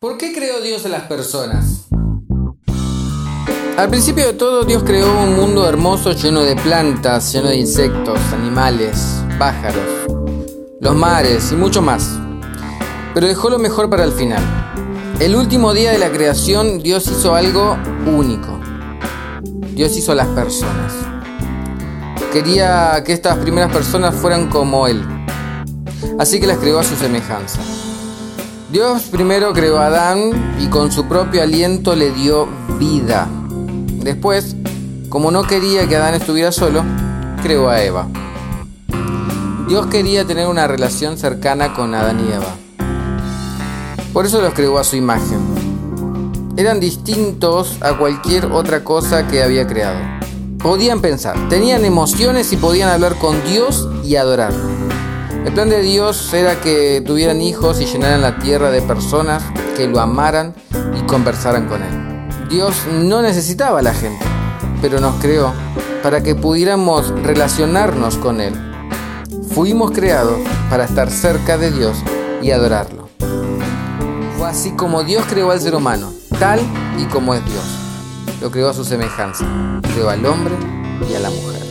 ¿Por qué creó Dios a las personas? Al principio de todo, Dios creó un mundo hermoso lleno de plantas, lleno de insectos, animales, pájaros, los mares y mucho más. Pero dejó lo mejor para el final. El último día de la creación, Dios hizo algo único. Dios hizo a las personas. Quería que estas primeras personas fueran como Él. Así que las creó a su semejanza. Dios primero creó a Adán y con su propio aliento le dio vida. Después, como no quería que Adán estuviera solo, creó a Eva. Dios quería tener una relación cercana con Adán y Eva. Por eso los creó a su imagen. Eran distintos a cualquier otra cosa que había creado. Podían pensar, tenían emociones y podían hablar con Dios y adorarlo. El plan de Dios era que tuvieran hijos y llenaran la tierra de personas que lo amaran y conversaran con Él. Dios no necesitaba a la gente, pero nos creó para que pudiéramos relacionarnos con Él. Fuimos creados para estar cerca de Dios y adorarlo. Fue así como Dios creó al ser humano, tal y como es Dios. Lo creó a su semejanza. Creó al hombre y a la mujer.